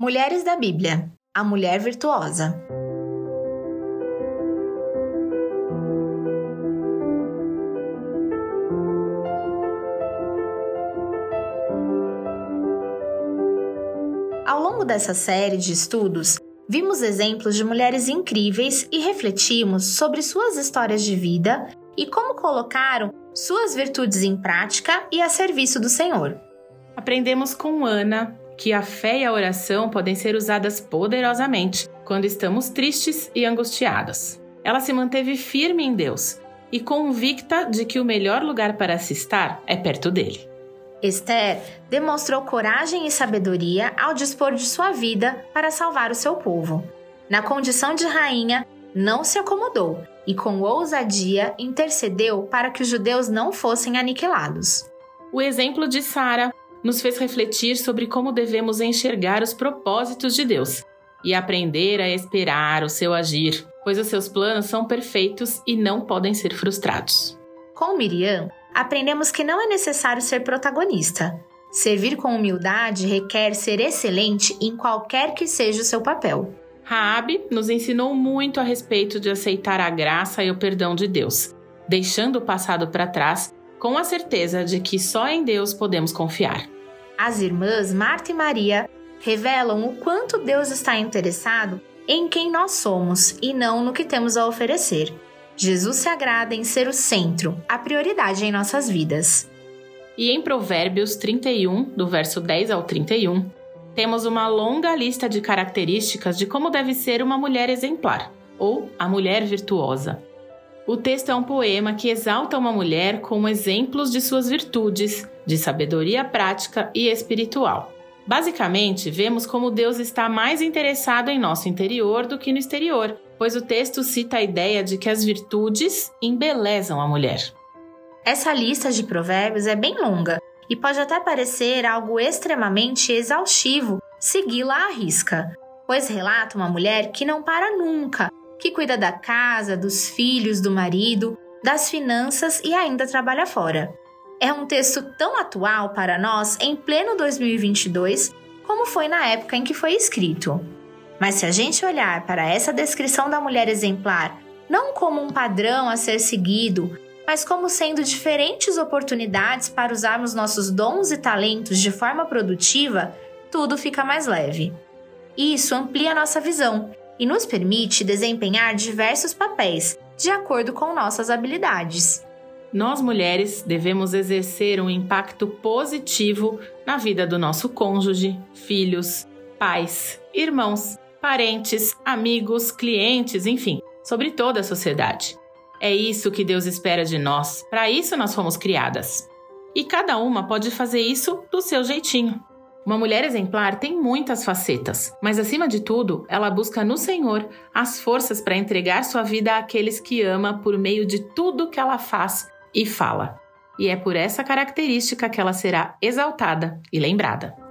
Mulheres da Bíblia A Mulher Virtuosa. Ao longo dessa série de estudos, vimos exemplos de mulheres incríveis e refletimos sobre suas histórias de vida e como colocaram suas virtudes em prática e a serviço do Senhor. Aprendemos com Ana, que a fé e a oração podem ser usadas poderosamente quando estamos tristes e angustiadas. Ela se manteve firme em Deus e convicta de que o melhor lugar para se estar é perto dele. Esther demonstrou coragem e sabedoria ao dispor de sua vida para salvar o seu povo. Na condição de rainha, não se acomodou e, com ousadia, intercedeu para que os judeus não fossem aniquilados. O exemplo de Sara nos fez refletir sobre como devemos enxergar os propósitos de Deus e aprender a esperar o seu agir, pois os seus planos são perfeitos e não podem ser frustrados. Com Miriam, aprendemos que não é necessário ser protagonista. Servir com humildade requer ser excelente em qualquer que seja o seu papel. Raabe nos ensinou muito a respeito de aceitar a graça e o perdão de Deus, deixando o passado para trás com a certeza de que só em Deus podemos confiar. As irmãs Marta e Maria revelam o quanto Deus está interessado em quem nós somos e não no que temos a oferecer. Jesus se agrada em ser o centro, a prioridade em nossas vidas. E em Provérbios 31, do verso 10 ao 31, temos uma longa lista de características de como deve ser uma mulher exemplar, ou a mulher virtuosa. O texto é um poema que exalta uma mulher com exemplos de suas virtudes, de sabedoria prática e espiritual. Basicamente, vemos como Deus está mais interessado em nosso interior do que no exterior, pois o texto cita a ideia de que as virtudes embelezam a mulher. Essa lista de provérbios é bem longa e pode até parecer algo extremamente exaustivo segui-la à risca, pois relata uma mulher que não para nunca que cuida da casa, dos filhos, do marido, das finanças e ainda trabalha fora. É um texto tão atual para nós em pleno 2022 como foi na época em que foi escrito. Mas se a gente olhar para essa descrição da mulher exemplar não como um padrão a ser seguido, mas como sendo diferentes oportunidades para usarmos nossos dons e talentos de forma produtiva, tudo fica mais leve. Isso amplia nossa visão e nos permite desempenhar diversos papéis de acordo com nossas habilidades. Nós mulheres devemos exercer um impacto positivo na vida do nosso cônjuge, filhos, pais, irmãos, parentes, amigos, clientes, enfim, sobre toda a sociedade. É isso que Deus espera de nós, para isso nós fomos criadas. E cada uma pode fazer isso do seu jeitinho. Uma mulher exemplar tem muitas facetas, mas acima de tudo, ela busca no Senhor as forças para entregar sua vida àqueles que ama por meio de tudo que ela faz e fala. E é por essa característica que ela será exaltada e lembrada.